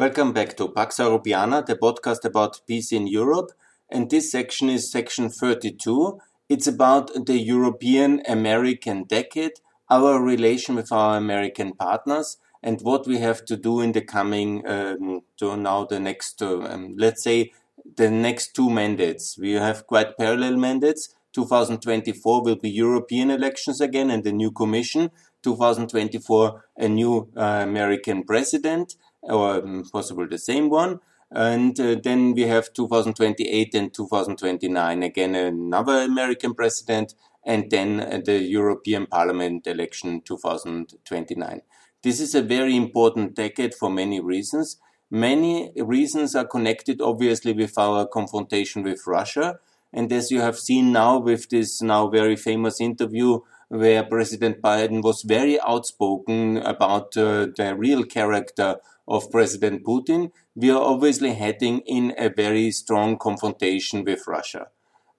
Welcome back to Pax Europiana, the podcast about peace in Europe. And this section is section 32. It's about the European American decade, our relation with our American partners, and what we have to do in the coming, um, to now the next, uh, um, let's say, the next two mandates. We have quite parallel mandates. 2024 will be European elections again and a new commission. 2024, a new uh, American president or um, possibly the same one. And uh, then we have 2028 and 2029, again another American president, and then uh, the European Parliament election 2029. This is a very important decade for many reasons. Many reasons are connected, obviously, with our confrontation with Russia. And as you have seen now with this now very famous interview where President Biden was very outspoken about uh, the real character of President Putin, we are obviously heading in a very strong confrontation with Russia.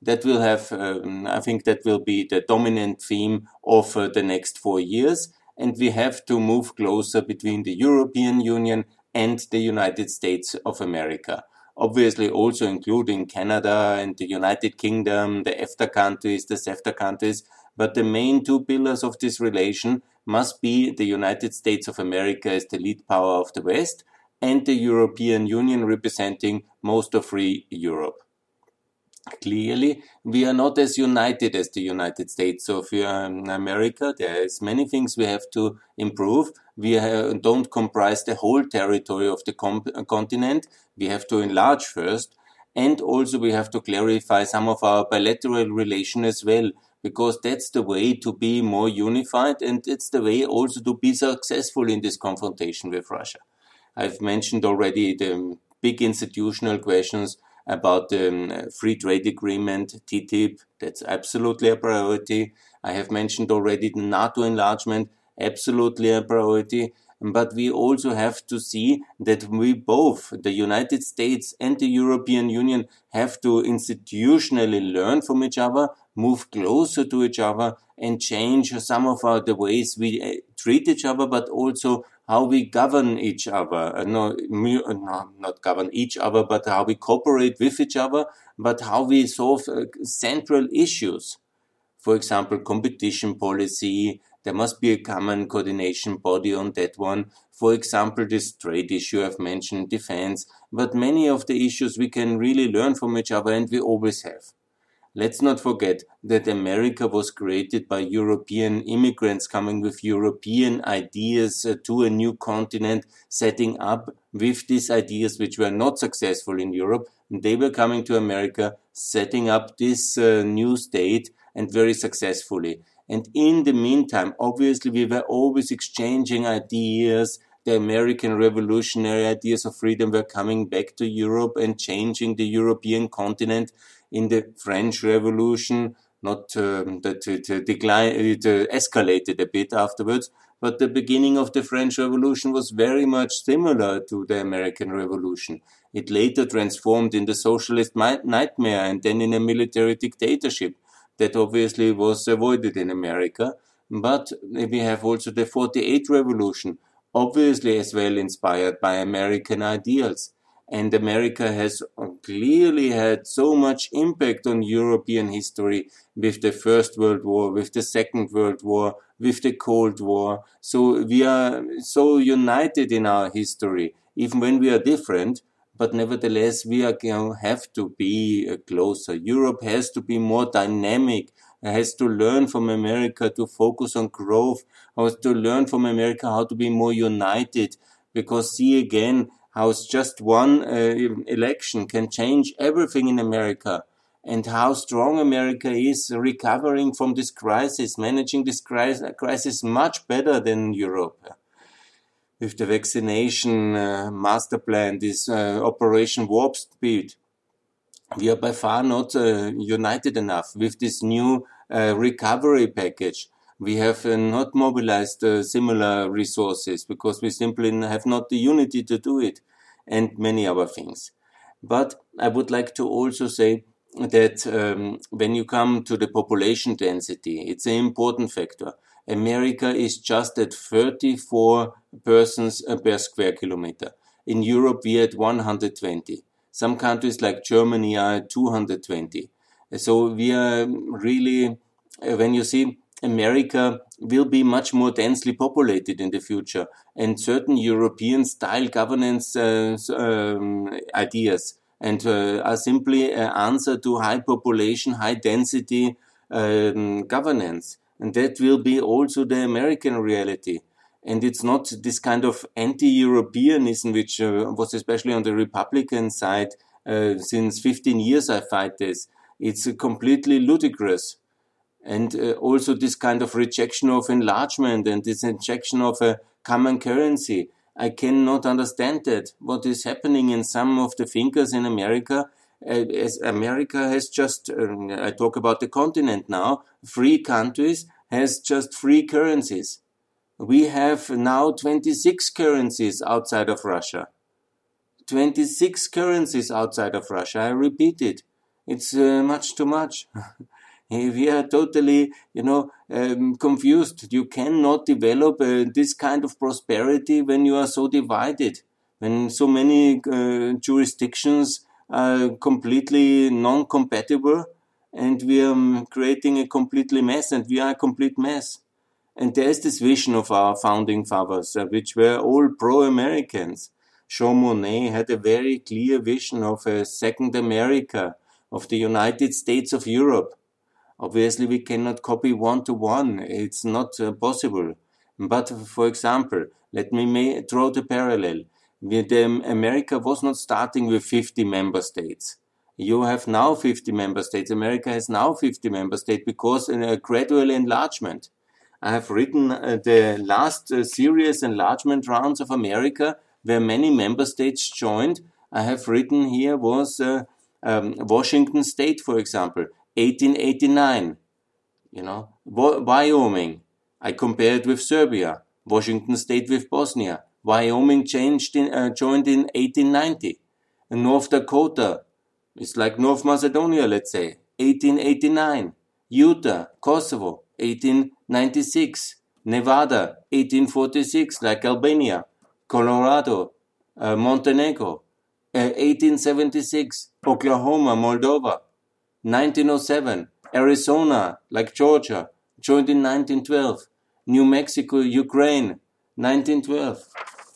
That will have, um, I think, that will be the dominant theme of uh, the next four years. And we have to move closer between the European Union and the United States of America. Obviously, also including Canada and the United Kingdom, the EFTA countries, the CEFTA countries. But the main two pillars of this relation must be the United States of America as the lead power of the West and the European Union representing most of free Europe. Clearly, we are not as united as the United States of um, America. There is many things we have to improve. We don't comprise the whole territory of the continent. We have to enlarge first. And also we have to clarify some of our bilateral relation as well because that's the way to be more unified and it's the way also to be successful in this confrontation with Russia. I've mentioned already the big institutional questions about the um, free trade agreement, TTIP, that's absolutely a priority. I have mentioned already the NATO enlargement, absolutely a priority. But we also have to see that we both, the United States and the European Union, have to institutionally learn from each other, move closer to each other, and change some of our, the ways we uh, treat each other, but also how we govern each other. Uh, no, no, not govern each other, but how we cooperate with each other, but how we solve uh, central issues. For example, competition policy, there must be a common coordination body on that one. For example, this trade issue I've mentioned, defense, but many of the issues we can really learn from each other and we always have. Let's not forget that America was created by European immigrants coming with European ideas uh, to a new continent, setting up with these ideas which were not successful in Europe. They were coming to America, setting up this uh, new state and very successfully. And in the meantime, obviously, we were always exchanging ideas. The American revolutionary ideas of freedom were coming back to Europe and changing the European continent in the French Revolution. Not um, that it, uh, it uh, escalated a bit afterwards, but the beginning of the French Revolution was very much similar to the American Revolution. It later transformed in the socialist nightmare and then in a military dictatorship that obviously was avoided in America. But we have also the 48 revolution, obviously as well inspired by American ideals. And America has clearly had so much impact on European history with the First World War, with the Second World War, with the Cold War. So we are so united in our history, even when we are different but nevertheless, we are going to have to be uh, closer. Europe has to be more dynamic, has to learn from America to focus on growth, has to learn from America how to be more united. Because see again how just one uh, election can change everything in America and how strong America is recovering from this crisis, managing this crisis much better than Europe with the vaccination uh, master plan, this uh, Operation Warp Speed, we are by far not uh, united enough with this new uh, recovery package. We have uh, not mobilized uh, similar resources because we simply have not the unity to do it and many other things. But I would like to also say that um, when you come to the population density, it's an important factor. America is just at 34 persons per square kilometer. In Europe, we are at 120. Some countries like Germany are at 220. So we are really, uh, when you see America will be much more densely populated in the future, and certain European style governance uh, um, ideas and uh, are simply an answer to high population, high density um, governance. And that will be also the American reality. And it's not this kind of anti-Europeanism, which uh, was especially on the Republican side uh, since 15 years. I fight this. It's completely ludicrous and uh, also this kind of rejection of enlargement and this injection of a common currency. I cannot understand that. What is happening in some of the thinkers in America, uh, as America has just, uh, I talk about the continent now, free countries has just free currencies. We have now 26 currencies outside of Russia. 26 currencies outside of Russia. I repeat it. It's uh, much too much. we are totally, you know, um, confused. You cannot develop uh, this kind of prosperity when you are so divided, when so many uh, jurisdictions are completely non-compatible, and we are um, creating a completely mess, and we are a complete mess. And there is this vision of our founding fathers, uh, which were all pro-Americans. Jean Monnet had a very clear vision of a second America, of the United States of Europe Obviously, we cannot copy one to one. It's not uh, possible. But for example, let me draw the parallel. With, um, America was not starting with 50 member states. You have now 50 member states. America has now 50 member states because in a gradual enlargement. I have written uh, the last uh, serious enlargement rounds of America where many member states joined. I have written here was uh, um, Washington State, for example. 1889. You know, Wyoming. I compared with Serbia. Washington State with Bosnia. Wyoming changed in, uh, joined in 1890. And North Dakota, it's like North Macedonia, let's say, 1889. Utah, Kosovo, 1896. Nevada, 1846, like Albania. Colorado, uh, Montenegro, uh, 1876. Oklahoma, Moldova, 1907, Arizona, like Georgia, joined in 1912. New Mexico, Ukraine, 1912.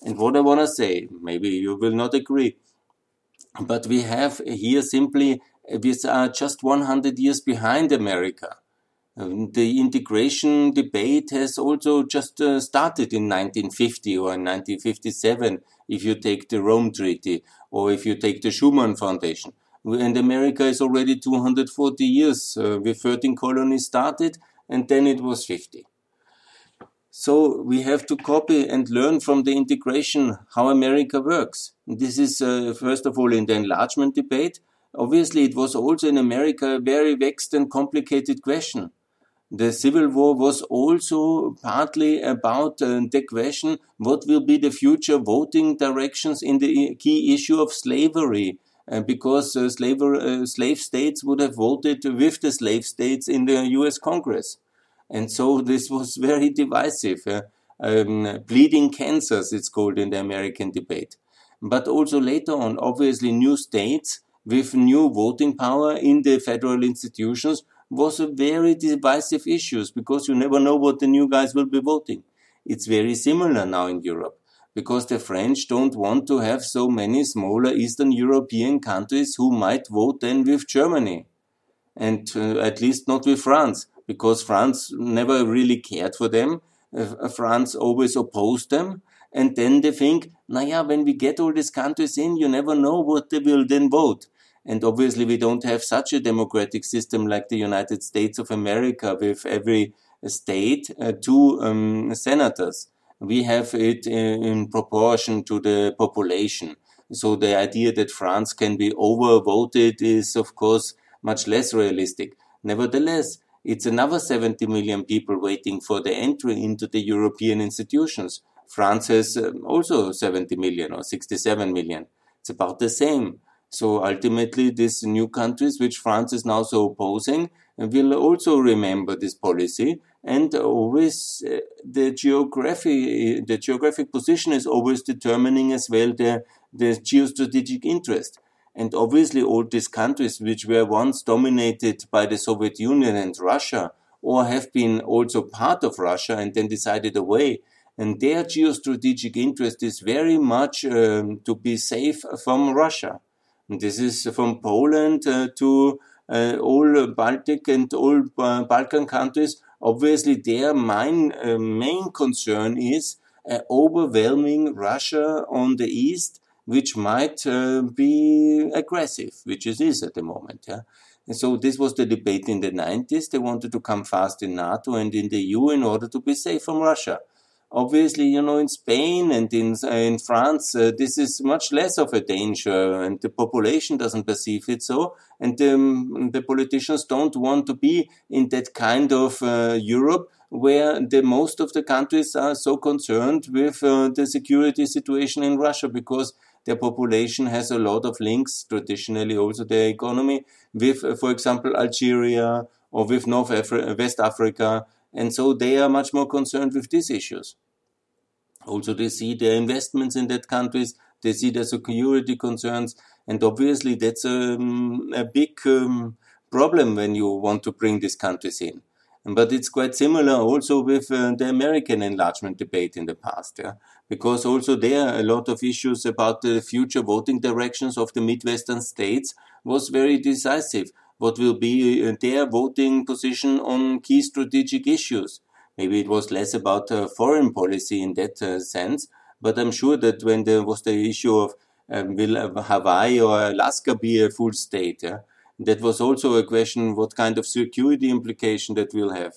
And what I want to say, maybe you will not agree, but we have here simply, we are just 100 years behind America. Um, the integration debate has also just uh, started in 1950 or in 1957, if you take the Rome Treaty or if you take the Schuman Foundation and America is already 240 years. Uh, with 13 colonies started, and then it was 50. So we have to copy and learn from the integration how America works. This is, uh, first of all, in the enlargement debate. Obviously, it was also in America a very vexed and complicated question. The Civil War was also partly about uh, the question what will be the future voting directions in the key issue of slavery uh, because uh, slaver, uh, slave states would have voted with the slave states in the US Congress. And so this was very divisive. Um, Bleeding Kansas, it's called in the American debate. But also later on, obviously, new states with new voting power in the federal institutions was a very divisive issue because you never know what the new guys will be voting. It's very similar now in Europe because the French don't want to have so many smaller Eastern European countries who might vote then with Germany. And uh, at least not with France, because France never really cared for them. Uh, France always opposed them. And then they think, naja, when we get all these countries in, you never know what they will then vote. And obviously, we don't have such a democratic system like the United States of America with every state uh, two um, senators we have it in, in proportion to the population. So the idea that France can be overvoted is, of course, much less realistic. Nevertheless, it's another 70 million people waiting for the entry into the European institutions. France has um, also 70 million or 67 million. It's about the same. So ultimately, these new countries, which France is now so opposing, will also remember this policy and always uh, the geography, the geographic position is always determining as well the, the geostrategic interest. And obviously all these countries which were once dominated by the Soviet Union and Russia, or have been also part of Russia and then decided away, and their geostrategic interest is very much um, to be safe from Russia. And this is from Poland uh, to uh, all Baltic and all uh, Balkan countries obviously their main, uh, main concern is uh, overwhelming Russia on the east, which might uh, be aggressive, which it is at the moment. Yeah? And so this was the debate in the 90s. They wanted to come fast in NATO and in the EU in order to be safe from Russia. Obviously, you know, in Spain and in, uh, in France, uh, this is much less of a danger and the population doesn't perceive it so. And um, the politicians don't want to be in that kind of uh, Europe where the most of the countries are so concerned with uh, the security situation in Russia because their population has a lot of links, traditionally also their economy, with, uh, for example, Algeria or with North Afri West Africa and so they are much more concerned with these issues. Also, they see their investments in that countries, they see their security concerns, and obviously that's a, um, a big um, problem when you want to bring these countries in. But it's quite similar also with uh, the American enlargement debate in the past, yeah? because also there are a lot of issues about the future voting directions of the Midwestern states was very decisive what will be uh, their voting position on key strategic issues. Maybe it was less about uh, foreign policy in that uh, sense, but I'm sure that when there was the issue of um, will Hawaii or Alaska be a full state, yeah, that was also a question what kind of security implication that will have.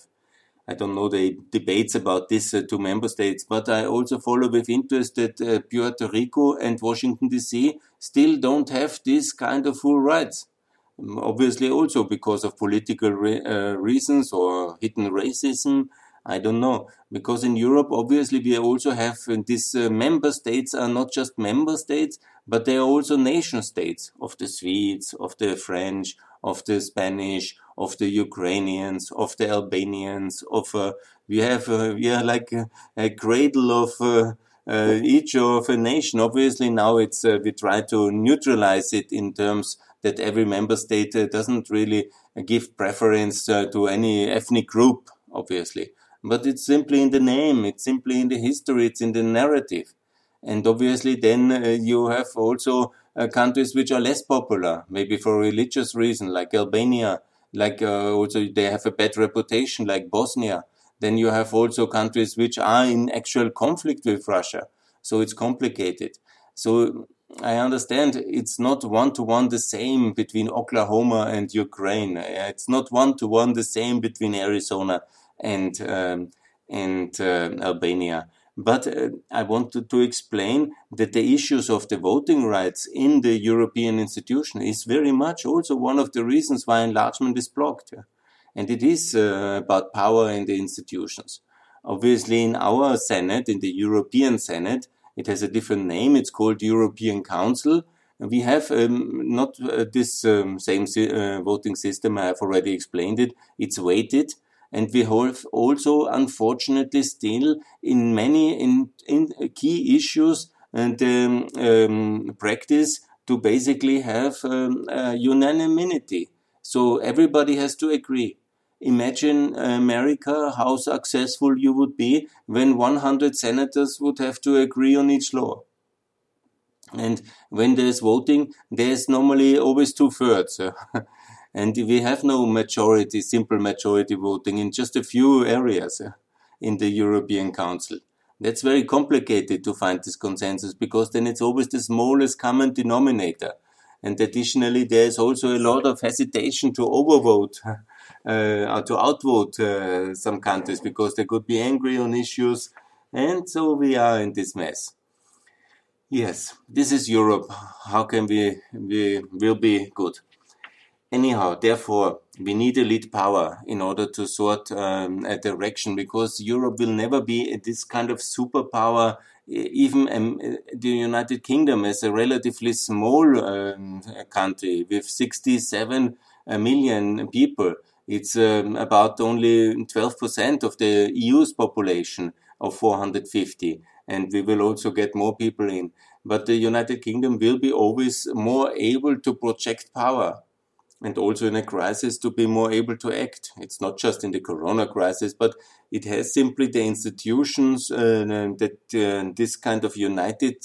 I don't know the debates about this uh, two member states, but I also follow with interest that uh, Puerto Rico and Washington DC still don't have this kind of full rights obviously also because of political re uh, reasons or hidden racism. I don't know. Because in Europe, obviously, we also have uh, these uh, member states are not just member states, but they are also nation states of the Swedes, of the French, of the Spanish, of the Ukrainians, of the Albanians, of, uh, we have, uh, we are like a, a cradle of, uh, uh, each of a nation. Obviously, now it's, we try to neutralize it in terms that every member state uh, doesn't really give preference uh, to any ethnic group, obviously. But it's simply in the name, it's simply in the history, it's in the narrative. And obviously, then uh, you have also countries which are less popular, maybe for religious reason, like Albania, like also they have a bad reputation, like Bosnia. Then you have also countries which are in actual conflict with Russia. So it's complicated. So I understand it's not one to one the same between Oklahoma and Ukraine. It's not one to one the same between Arizona and um, and uh, Albania. But uh, I wanted to explain that the issues of the voting rights in the European institution is very much also one of the reasons why enlargement is blocked. And it is uh, about power in the institutions. Obviously, in our Senate, in the European Senate, it has a different name. It's called European Council. We have um, not uh, this um, same si uh, voting system. I have already explained it. It's weighted. And we have also, unfortunately, still in many in, in key issues and um, um, practice to basically have um, unanimity. So everybody has to agree. Imagine America, how successful you would be when 100 senators would have to agree on each law. And when there's voting, there's normally always two thirds. and we have no majority, simple majority voting in just a few areas in the European Council. That's very complicated to find this consensus because then it's always the smallest common denominator. And additionally, there's also a lot of hesitation to overvote uh, to outvote uh, some countries because they could be angry on issues. And so we are in this mess. Yes, this is Europe. How can we, we will be good? Anyhow, therefore, we need elite power in order to sort um, a direction because Europe will never be this kind of superpower. Even um, the United Kingdom is a relatively small um, country with 67 million people It's um, about only 12% of the EU's population of 450. And we will also get more people in. But the United Kingdom will be always more able to project power and also in a crisis to be more able to act. It's not just in the corona crisis, but it has simply the institutions uh, that uh, this kind of united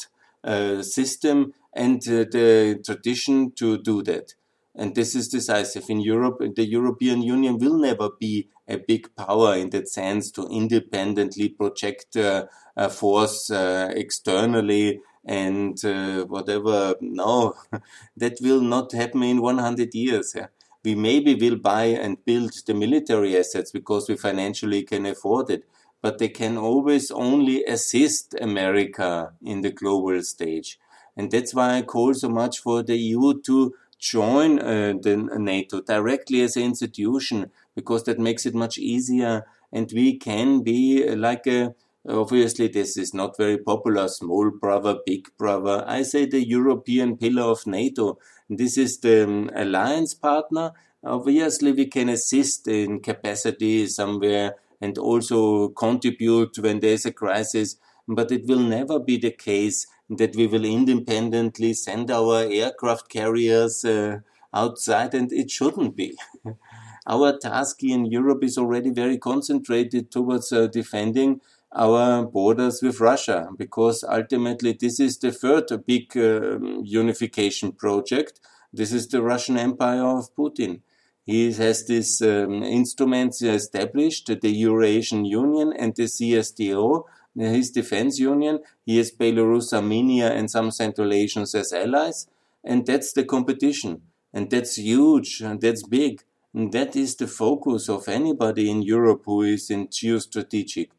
uh, system and uh, the tradition to do that. And this is decisive. In Europe, the European Union will never be a big power in that sense to independently project uh, a force uh, externally and uh, whatever. No, that will not happen in 100 years. Yeah? We maybe will buy and build the military assets because we financially can afford it, but they can always only assist America in the global stage. And that's why I call so much for the EU to join uh, the NATO directly as an institution because that makes it much easier and we can be like a Obviously, this is not very popular. Small brother, big brother. I say the European pillar of NATO. This is the um, alliance partner. Obviously, we can assist in capacity somewhere and also contribute when there's a crisis. But it will never be the case that we will independently send our aircraft carriers uh, outside, and it shouldn't be. our task in Europe is already very concentrated towards uh, defending our borders with Russia, because ultimately this is the third big uh, unification project. This is the Russian Empire of Putin. He has these um, instruments established, the Eurasian Union and the CSTO, his defense union. He has Belarus, Armenia, and some Central Asians as allies. And that's the competition. And that's huge and that's big. And that is the focus of anybody in Europe who is in geostrategic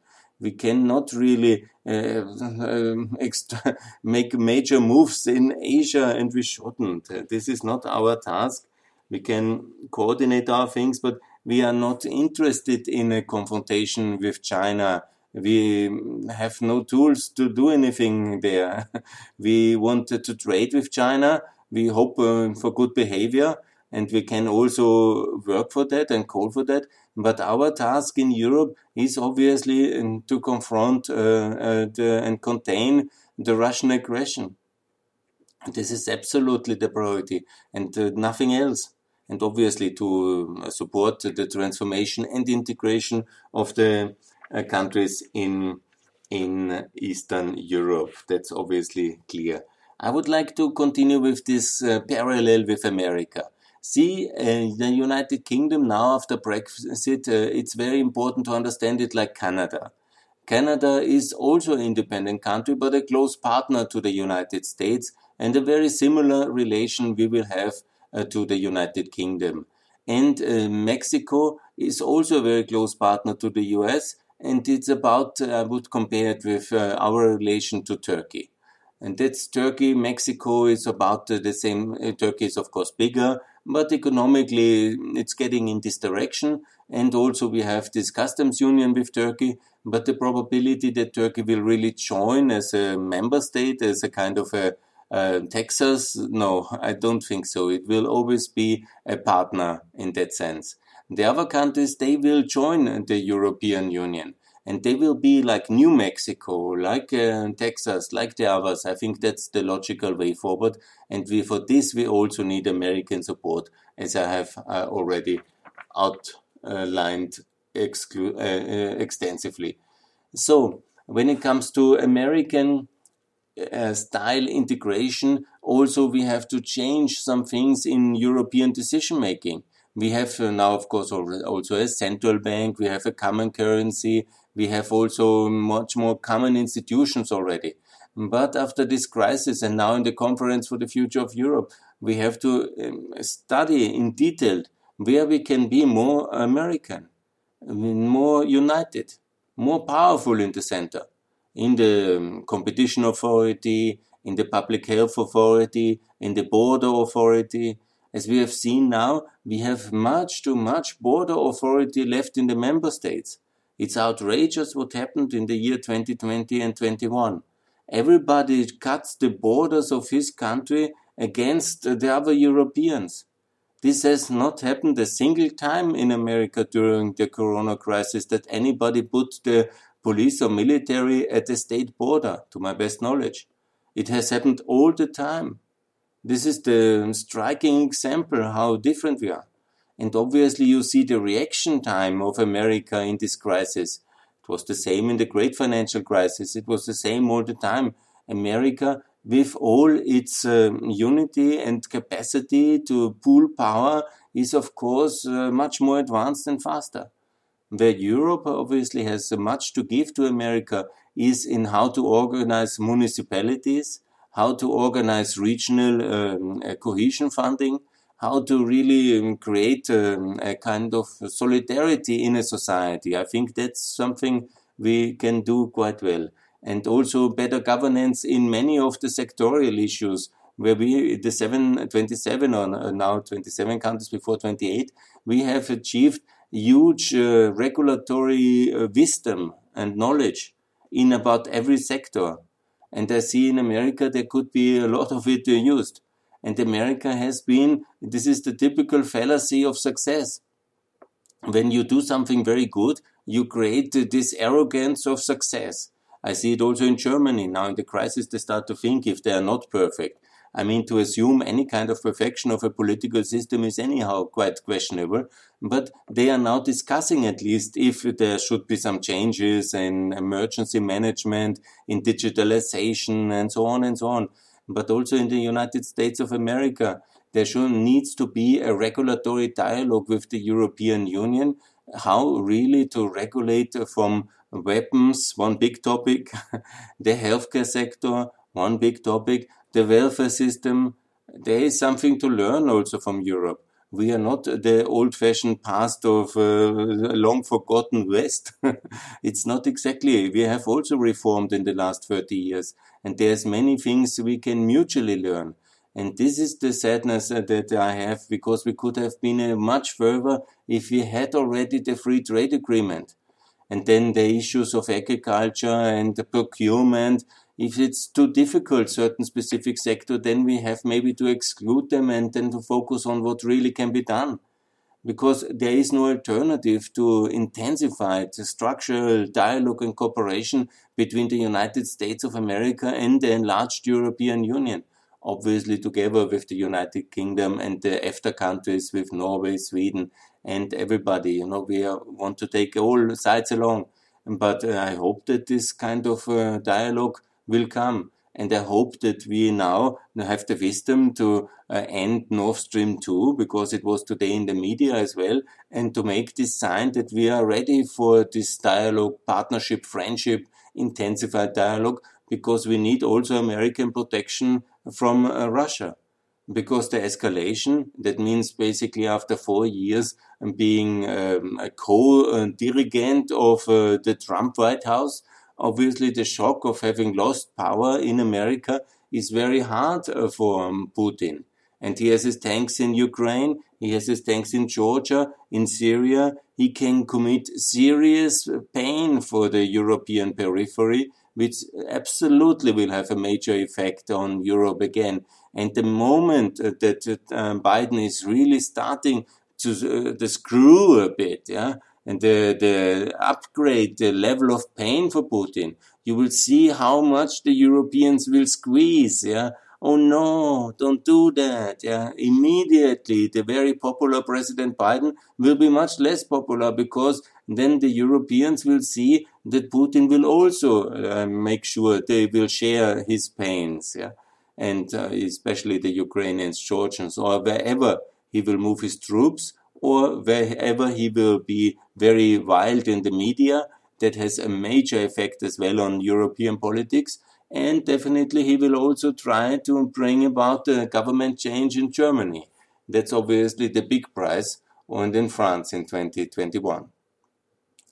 we cannot really uh, um, make major moves in Asia, and we shouldn't. Uh, this is not our task. We can coordinate our things, but we are not interested in a confrontation with China. We have no tools to do anything there. we want to trade with China. We hope uh, for good behavior, and we can also work for that and call for that but our task in Europe is obviously um, to confront uh, uh, the, and contain the Russian aggression. This is absolutely the priority and uh, nothing else. And obviously to uh, support the transformation and integration of the countries in in Eastern Europe. That's obviously clear. I would like to continue with this uh, parallel with America. See, uh, the United Kingdom now after Brexit, uh, it's very important to understand it like Canada. Canada is also an independent country, but a close partner to the United States and a very similar relation we will have uh, to the United Kingdom. And uh, Mexico is also a very close partner to the US, and it's about, uh, I would compare it with uh, our relation to Turkey. And that's Turkey. Mexico is about the same. Turkey is, of course, bigger, but economically it's getting in this direction. And also we have this customs union with Turkey, but the probability that Turkey will really join as a member state, as a kind of a uh, Texas, no, I don't think so. It will always be a partner in that sense. The other countries, they will join the European Union and they will be like New Mexico, like uh, Texas, like the others. I think that's the logical way forward. And we, for this, we also need American support, as I have uh, already outlined exclu- uh, uh extensively. So, when it comes to American uh, style integration, also we have to change some things in European decision making. We have uh, now, of course, also a central bank. We have a common currency. We have also much more common institutions already. But after this crisis and now in the conference for the future of Europe, we have to um, study in detail where we can be more American, more united, more powerful in the center, in the um, competition authority, in the public health authority, in the border authority. As we have seen now, we have much too much border authority left in the member states. It's outrageous what happened in the year 2020 and 21. Everybody cuts the borders of his country against the other Europeans. This has not happened a single time in America during the corona crisis that anybody put the police or military at the state border, to my best knowledge. It has happened all the time. This is the striking example how different we are. And obviously you see the reaction time of America in this crisis. It was the same in the great financial crisis. It was the same all the time. America, with all its um, unity and capacity to pool power, is of course uh, much more advanced and faster. Where Europe obviously has much to give to America is in how to organize municipalities, how to organize regional um, uh, cohesion funding, how to really um, create um, a kind of solidarity in a society. I think that's something we can do quite well. And also better governance in many of the sectorial issues where we, the 7, 27 or now 27 countries before 28, we have achieved huge uh, regulatory uh, wisdom and knowledge in about every sector. And I see in America there could be a lot of it used. And America has been, this is the typical fallacy of success. When you do something very good, you create this arrogance of success. I see it also in Germany. Now in the crisis, they start to think if they are not perfect. I mean, to assume any kind of perfection of a political system is anyhow quite questionable. But they are now discussing at least if there should be some changes in emergency management, in digitalization, and so on and so on but also in the United States of America. There sure needs to be a regulatory dialogue with the European Union, how really to regulate from weapons, one big topic, the healthcare sector, one big topic, the welfare system. There is something to learn also from Europe. We are not the old-fashioned past of uh, long forgotten West. it's not exactly. We have also reformed in the last 30 years and there's many things we can mutually learn. And this is the sadness uh, that I have because we could have been uh, much further if we had already the free trade agreement. And then the issues of agriculture and procurement. If it's too difficult, certain specific sector, then we have maybe to exclude them and then to focus on what really can be done because there is no alternative to intensify the structural dialogue and cooperation between the United States of America and the enlarged European Union. Obviously, together with the United Kingdom and the EFTA countries, with Norway, Sweden, and everybody. You know, we want to take all sides along. But uh, I hope that this kind of uh, dialogue will come. And I hope that we now have the wisdom to uh, end Nord Stream 2 because it was today in the media as well and to make this sign that we are ready for this dialogue, partnership, friendship, intensified dialogue because we need also American protection from uh, Russia. Because the escalation, that means basically after four years being um, a co-dirigent of uh, the Trump White House, obviously the shock of having lost power in America is very hard uh, for um, Putin. And he has his tanks in Ukraine, he has his tanks in Georgia, in Syria. He can commit serious pain for the European periphery, which absolutely will have a major effect on Europe again. And the moment uh, that uh, Biden is really starting to uh, the screw a bit, yeah, and the, the upgrade the level of pain for Putin, you will see how much the Europeans will squeeze. Yeah. Oh no, don't do that. Yeah. Immediately, the very popular President Biden will be much less popular because then the Europeans will see that Putin will also uh, make sure they will share his pains. Yeah. And uh, especially the Ukrainians, Georgians, or wherever he will move his troops or wherever he will be very wild in the media. That has a major effect as well on European politics. And definitely he will also try to bring about a government change in Germany. That's obviously the big prize, and in France in 2021.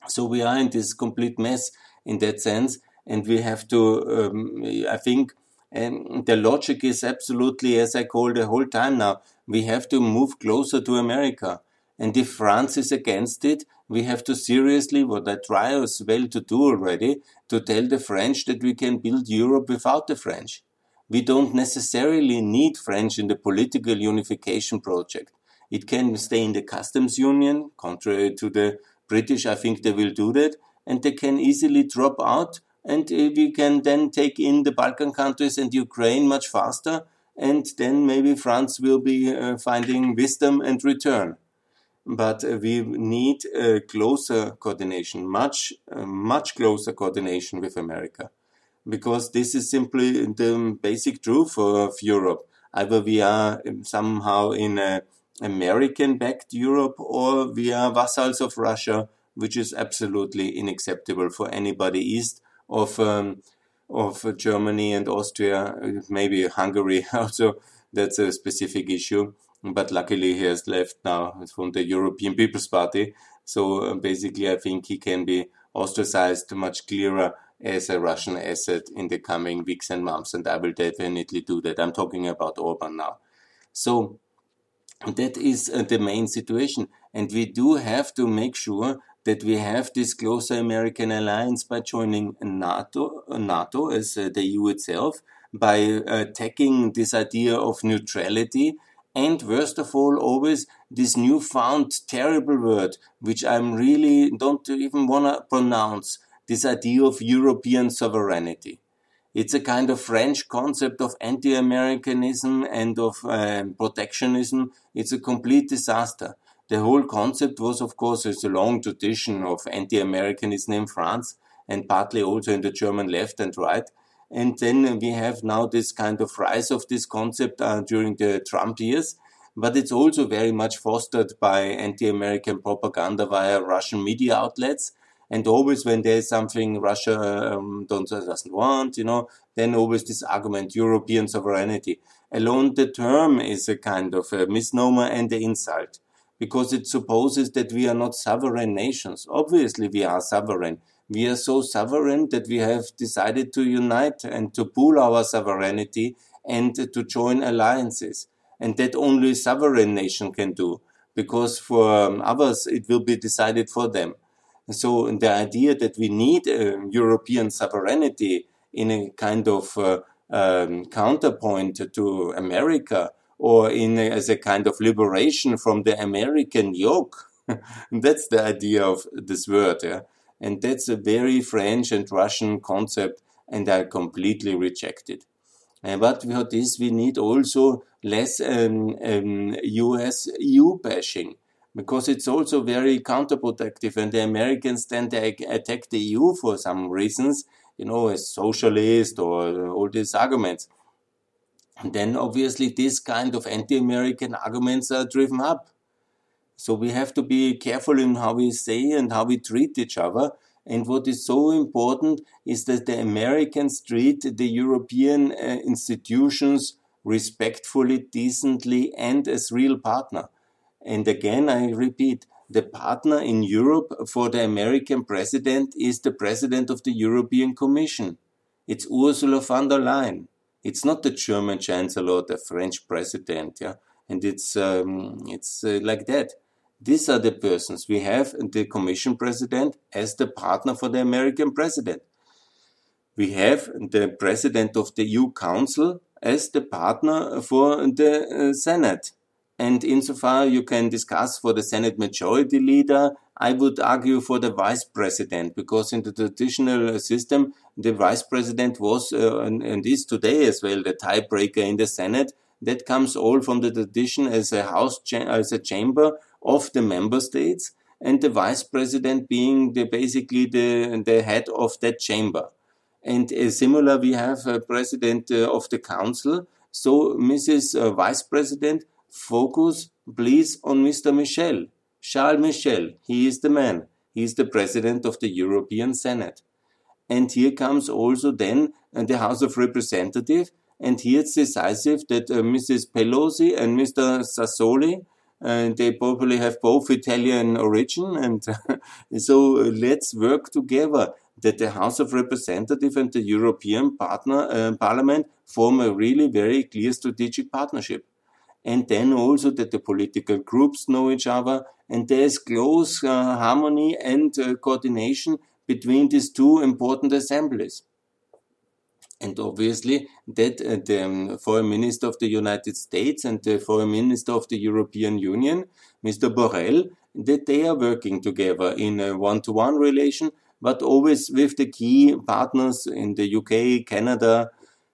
So we are in this complete mess in that sense, and we have to, um, I think, and the logic is absolutely, as I call the whole time now, we have to move closer to America. And if France is against it, we have to seriously, what I try as well to do already, to tell the French that we can build Europe without the French. We don't necessarily need French in the political unification project. It can stay in the customs union, contrary to the British. I think they will do that, and they can easily drop out, and uh, we can then take in the Balkan countries and Ukraine much faster, and then maybe France will be uh, finding wisdom and return. But uh, we need a closer coordination, much, uh, much closer coordination with America because this is simply the basic truth of Europe. Either we are somehow in a American backed Europe or we are vassals of Russia, which is absolutely unacceptable for anybody east of um, of Germany and Austria, maybe Hungary also. That's a specific issue. But luckily, he has left now from the European People's Party. So uh, basically, I think he can be ostracized much clearer as a Russian asset in the coming weeks and months, and I will definitely do that. I'm talking about Orban now. So that is uh, the main situation, and we do have to make sure that we have this closer American alliance by joining NATO, NATO as uh, the EU itself, by attacking this idea of neutrality, and worst of all, always this newfound terrible word, which I'm really don't even want to pronounce, this idea of European sovereignty. It's a kind of French concept of anti-Americanism and of um, protectionism. It's a complete disaster. The whole concept was, of course, there's a long tradition of anti-Americanism in France and partly also in the German left and right. And then we have now this kind of rise of this concept uh, during the Trump years. But it's also very much fostered by anti-American propaganda via Russian media outlets and always when there's something Russia um, doesn't want, you know, then always this argument, European sovereignty. Alone the term is a kind of a misnomer and an insult because it supposes that we are not sovereign nations. Obviously, we are sovereign. We are so sovereign that we have decided to unite and to pool our sovereignty and to join alliances. And that only sovereign nation can do because for um, others it will be decided for them. So the idea that we need uh, European sovereignty in a kind of uh, um, counterpoint to America or in a, as a kind of liberation from the American yoke. that's the idea of this word. Yeah? And that's a very French and Russian concept, and I completely reject it. Uh, but for this, we need also less um, um, US EU bashing because it's also very counterproductive. And the Americans then they attack the EU for some reasons, you know, as socialist or all these arguments. And then obviously this kind of anti-American arguments are driven up. So we have to be careful in how we say and how we treat each other. And what is so important is that the Americans treat the European uh, institutions respectfully, decently, and as real partner. And again, I repeat, the partner in Europe for the American president is the president of the European Commission. It's Ursula von der Leyen. It's not the German chancellor or the French president, yeah. And it's um, it's uh, like that. These are the persons we have the Commission president as the partner for the American president. We have the president of the EU Council as the partner for the uh, Senate and insofar you can discuss for the Senate Majority Leader, I would argue for the Vice President, because in the traditional system, the Vice President was uh, and, and is today as well the tiebreaker in the Senate. That comes all from the tradition as a house as a chamber of the member states, and the Vice President being the basically the the head of that chamber. And uh, similar, we have a President uh, of the Council. So Mrs. Uh, Vice President Focus, please, on Mr. Michel. Charles Michel, he is the man. He is the president of the European Senate. And here comes also then uh, the House of Representatives. And here it's decisive that uh, Mrs. Pelosi and Mr. Sassoli, uh, they probably have both Italian origin. And so uh, let's work together that the House of Representatives and the European partner, uh, Parliament form a really very clear strategic partnership and then also that the political groups know each other and there's close uh, harmony and uh, coordination between these two important assemblies. And obviously, that uh, the um, foreign minister of the United States and the foreign minister of the European Union, Mr. Borrell, that they are working together in a one-to-one relation, but always with the key partners in the UK, Canada,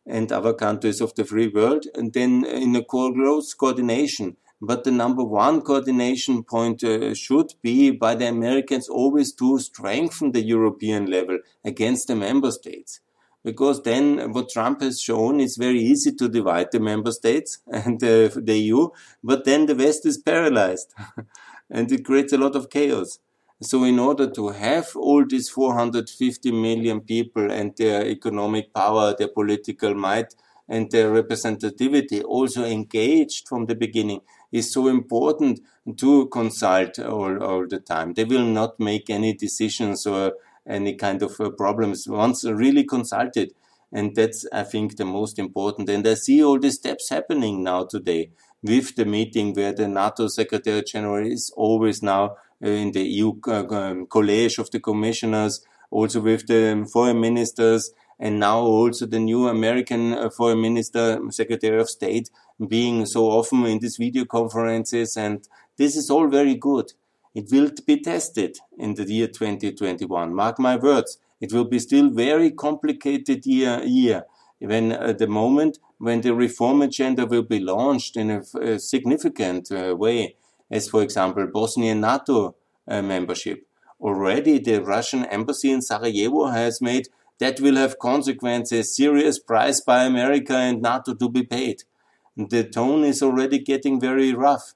and other countries of the free world, and then in a close coordination. But the number one coordination point uh, should be by the Americans always to strengthen the European level against the member states because then what Trump has shown is very easy to divide the member states and the EU, but then the West is paralyzed and it creates a lot of chaos. So in order to have all these 450 million people and their economic power, their political might, and their representativity also engaged from the beginning is so important to consult all, all the time. They will not make any decisions or any kind of uh, problems once really consulted. And that's, I think, the most important. And I see all the steps happening now today with the meeting where the NATO Secretary General is always now uh, in the EU uh, um, college of the commissioners, also with the foreign ministers, and now also the new American foreign minister, Secretary of State, being so often in these video conferences. And this is all very good. It will be tested in the year 2021. Mark my words. It will be still very complicated year, year when at uh, the moment when the reform agenda will be launched in a, a significant uh, way, as for example Bosnian NATO uh, membership. Already the Russian embassy in Sarajevo has made that will have consequences, serious price by America and NATO to be paid. The tone is already getting very rough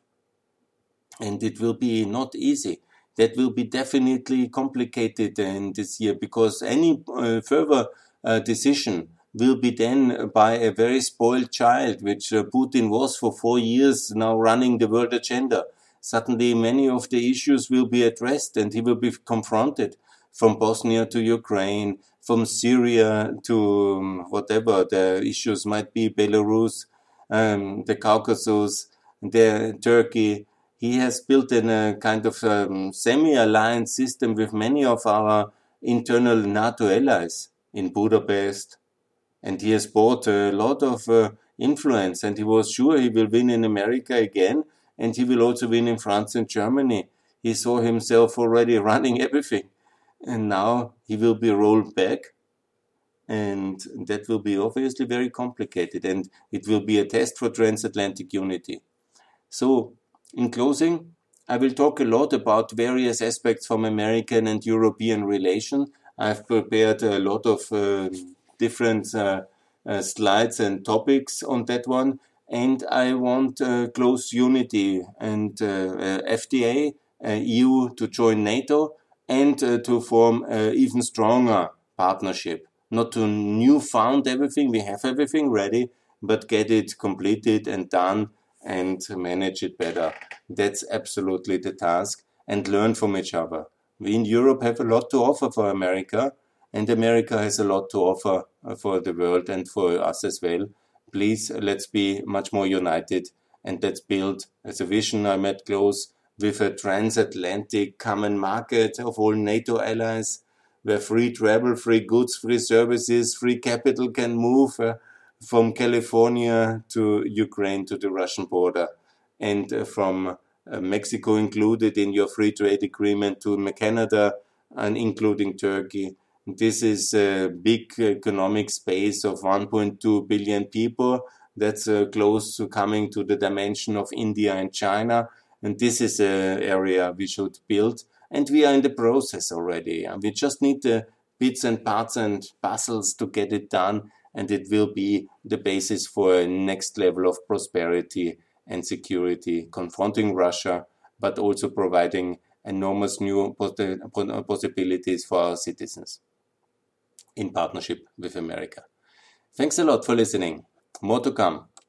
and it will be not easy. That will be definitely complicated in this year because any uh, further uh, decision will be then by a very spoiled child, which uh, Putin was for four years now running the world agenda. Suddenly, many of the issues will be addressed and he will be confronted from Bosnia to Ukraine, from Syria to um, whatever the issues might be, Belarus, um, the Caucasus, the Turkey, he has built in a kind of um, semi-alliance system with many of our internal NATO allies in Budapest, and he has bought a lot of uh, influence. And he was sure he will win in America again, and he will also win in France and Germany. He saw himself already running everything, and now he will be rolled back. And that will be obviously very complicated, and it will be a test for transatlantic unity. So in closing, I will talk a lot about various aspects from American and European relation. I've prepared a lot of uh, different uh, uh, slides and topics on that one. And I want uh, close unity and uh, uh, FTA, EU to join NATO and to form even stronger partnership. Not to new found everything, we have everything ready, but get it completed and done and manage it better. That's absolutely the task and learn from each other. We in Europe have a lot to offer for America, and America has a lot to offer for the world and for us as well. Please, let's be much more united and let's build as a vision I met close with a transatlantic common market of all NATO allies where free travel, free goods, free services, free capital can move. Uh, from California to Ukraine to the Russian border, and uh, from uh, Mexico included in your free trade agreement to Canada and including Turkey. This is a big economic space of 1.2 billion people. That's uh, close to coming to the dimension of India and China. And this is an area we should build. And we are in the process already. We just need the bits and parts and puzzles to get it done and it will be the basis for a next level of prosperity and security, confronting Russia, but also providing enormous new possibilities for our citizens in partnership with America. Thanks a lot for listening. More to come.